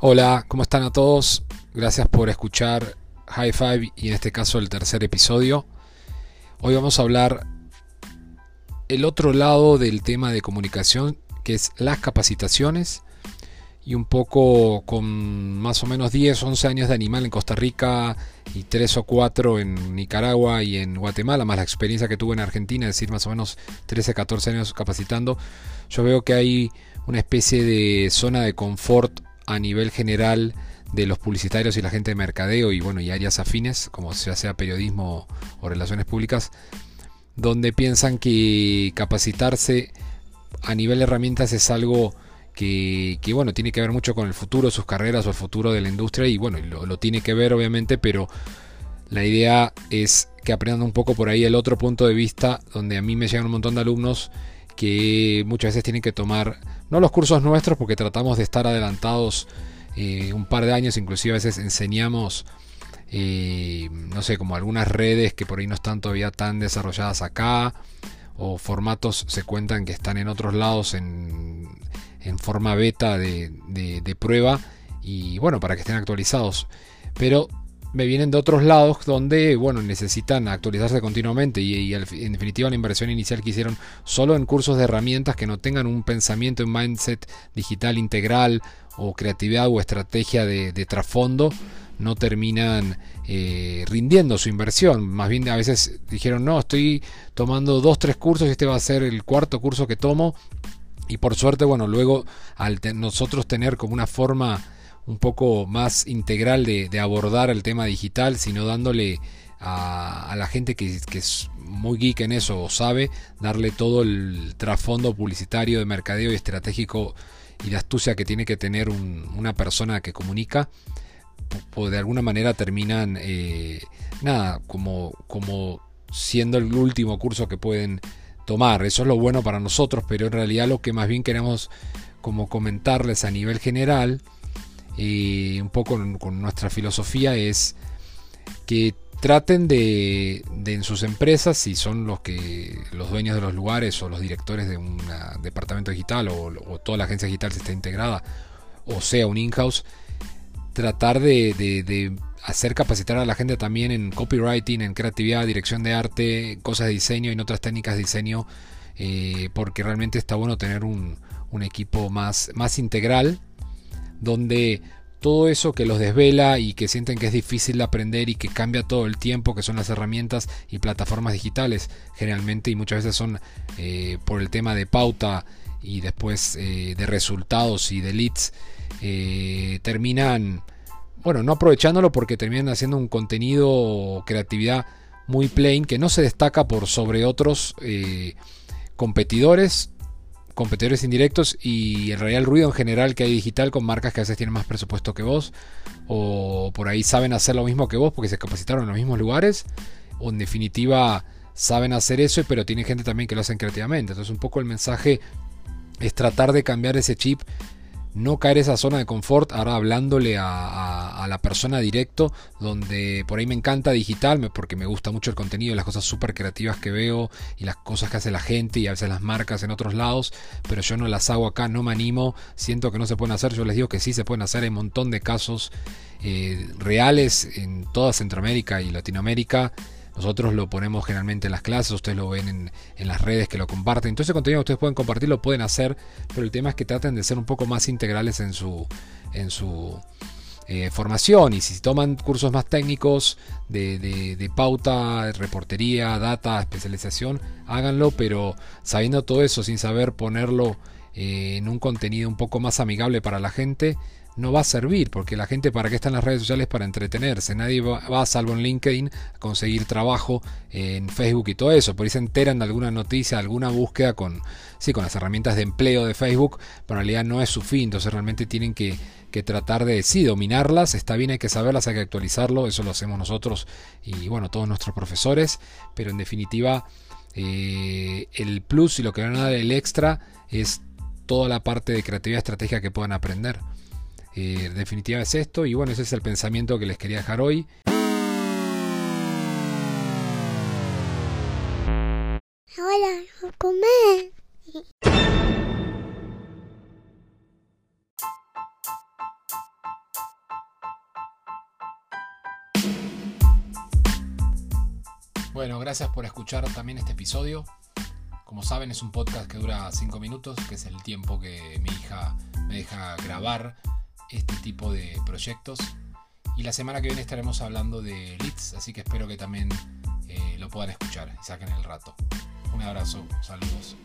Hola, ¿cómo están a todos? Gracias por escuchar High Five y en este caso el tercer episodio. Hoy vamos a hablar el otro lado del tema de comunicación, que es las capacitaciones y un poco con más o menos 10, 11 años de animal en Costa Rica y 3 o 4 en Nicaragua y en Guatemala, más la experiencia que tuve en Argentina, es decir, más o menos 13, 14 años capacitando, yo veo que hay una especie de zona de confort a nivel general de los publicitarios y la gente de mercadeo y bueno y áreas afines como ya sea periodismo o relaciones públicas donde piensan que capacitarse a nivel de herramientas es algo que, bueno tiene que ver mucho con el futuro sus carreras o el futuro de la industria y bueno lo, lo tiene que ver obviamente pero la idea es que aprendan un poco por ahí el otro punto de vista donde a mí me llegan un montón de alumnos que muchas veces tienen que tomar, no los cursos nuestros, porque tratamos de estar adelantados eh, un par de años, inclusive a veces enseñamos, eh, no sé, como algunas redes que por ahí no están todavía tan desarrolladas acá, o formatos se cuentan que están en otros lados en, en forma beta de, de prueba, y bueno, para que estén actualizados. Pero me vienen de otros lados donde, bueno, necesitan actualizarse continuamente y, en definitiva la inversión inicial que hicieron solo en cursos de herramientas que no tengan un pensamiento, un mindset digital integral o creatividad o estrategia de, trasfondo, no terminan eh, rindiendo su inversión. Más bien a veces dijeron, no, estoy tomando dos, tres cursos y este va a ser el cuarto curso que tomo. Y por suerte, bueno, luego al nosotros tener como una forma un poco más integral de, abordar el tema digital, sino dándole a, la gente que, es muy geek en eso o sabe, darle todo el trasfondo publicitario de mercadeo y estratégico y de astucia que tiene que tener una persona que comunica, pues de alguna manera terminan, eh, nada, como, como siendo el último curso que pueden tomar. Eso es lo bueno para nosotros, pero en realidad lo que más bien queremos como comentarles a nivel general, y un poco con nuestra filosofía es que traten de, en sus empresas, si son los que los dueños de los lugares o los directores de un departamento digital o, toda la agencia digital se está integrada, o sea un in-house, tratar de, hacer capacitar a la gente también en copywriting, en creatividad, dirección de arte, cosas de diseño y en otras técnicas de diseño, eh, porque realmente está bueno tener un, un equipo más, más integral donde todo eso que los desvela y que sienten que es difícil de aprender y que cambia todo el tiempo, que son las herramientas y plataformas digitales, generalmente y muchas veces son eh, por el tema de pauta y después eh, de resultados y de leads, eh, terminan, bueno, no aprovechándolo porque terminan haciendo un contenido o creatividad muy plain que no se destaca por sobre otros competidores competidores indirectos y en realidad el ruido en general que hay digital con marcas que a veces tienen más presupuesto que vos o por ahí saben hacer lo mismo que vos porque se capacitaron en los mismos lugares o en definitiva saben hacer eso pero tiene gente también que lo hacen creativamente. Entonces un poco el mensaje es tratar de cambiar ese chip no caer esa zona de confort, ahora hablándole a, la persona directo, donde por ahí me encanta digital, porque me gusta mucho el contenido, las cosas súper creativas que veo y las cosas que hace la gente y a veces las marcas en otros lados, pero yo no las hago acá, no me animo, siento que no se pueden hacer, yo les digo que sí se pueden hacer, hay un montón de casos eh, reales en toda Centroamérica y Latinoamérica nosotros lo ponemos generalmente en las clases, ustedes lo ven en, las redes que lo comparten. Entonces, contenido que ustedes pueden compartir lo pueden hacer, pero el tema es que traten de ser un poco más integrales en su, en su eh, formación. Y si toman cursos más técnicos de, de, pauta, reportería, data, especialización, háganlo, pero sabiendo todo eso, sin saber ponerlo eh, en un contenido un poco más amigable para la gente, no va a servir, porque la gente para qué está en las redes sociales para entretenerse. Nadie va, salvo en LinkedIn, a conseguir trabajo en Facebook y todo eso. Por ahí se enteran de alguna noticia, alguna búsqueda con, sí, con las herramientas de empleo de Facebook, pero en realidad no es su fin. Entonces realmente tienen que, tratar de, sí, dominarlas. Está bien, hay que saberlas, hay que actualizarlo. Eso lo hacemos nosotros y, bueno, todos nuestros profesores. Pero en definitiva, eh, el plus y lo que van a dar el extra es toda la parte de creatividad estratégica que puedan aprender. Eh, definitiva es esto y bueno, ese es el pensamiento que les quería dejar hoy. hola a comer. Bueno, gracias por escuchar también este episodio. Como saben, es un podcast que dura 5 minutos, que es el tiempo que mi hija me deja grabar este tipo de proyectos. Y la semana que viene estaremos hablando de leads, así que espero que también eh, lo puedan escuchar y saquen el rato. Un abrazo, saludos.